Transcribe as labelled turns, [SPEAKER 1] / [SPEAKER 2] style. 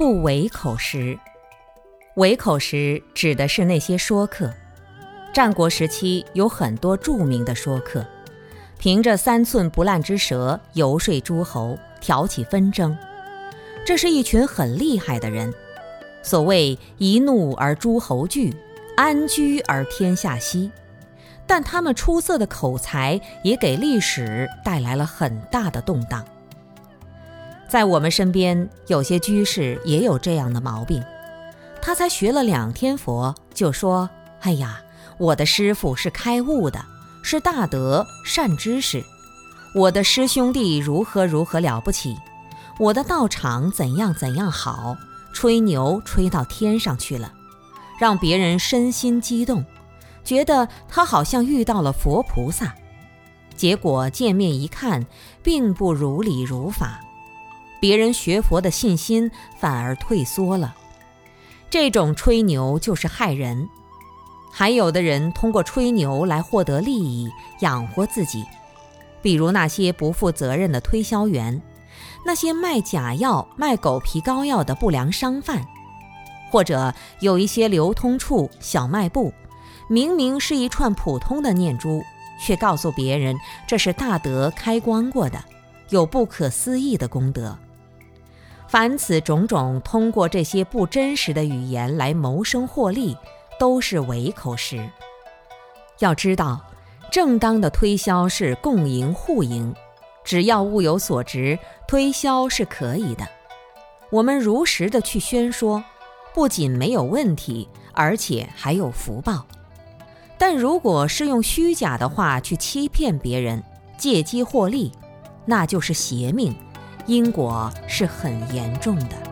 [SPEAKER 1] 不为口实。为口实指的是那些说客。战国时期有很多著名的说客，凭着三寸不烂之舌游说诸侯，挑起纷争。这是一群很厉害的人。所谓一怒而诸侯惧，安居而天下息。但他们出色的口才也给历史带来了很大的动荡。在我们身边，有些居士也有这样的毛病。他才学了两天佛，就说：“哎呀，我的师傅是开悟的，是大德善知识。我的师兄弟如何如何了不起，我的道场怎样怎样好，吹牛吹到天上去了，让别人身心激动。”觉得他好像遇到了佛菩萨，结果见面一看，并不如理如法，别人学佛的信心反而退缩了。这种吹牛就是害人。还有的人通过吹牛来获得利益，养活自己，比如那些不负责任的推销员，那些卖假药、卖狗皮膏药的不良商贩，或者有一些流通处、小卖部。明明是一串普通的念珠，却告诉别人这是大德开光过的，有不可思议的功德。凡此种种，通过这些不真实的语言来谋生获利，都是伪口实。要知道，正当的推销是共赢互赢，只要物有所值，推销是可以的。我们如实的去宣说，不仅没有问题，而且还有福报。但如果是用虚假的话去欺骗别人，借机获利，那就是邪命，因果是很严重的。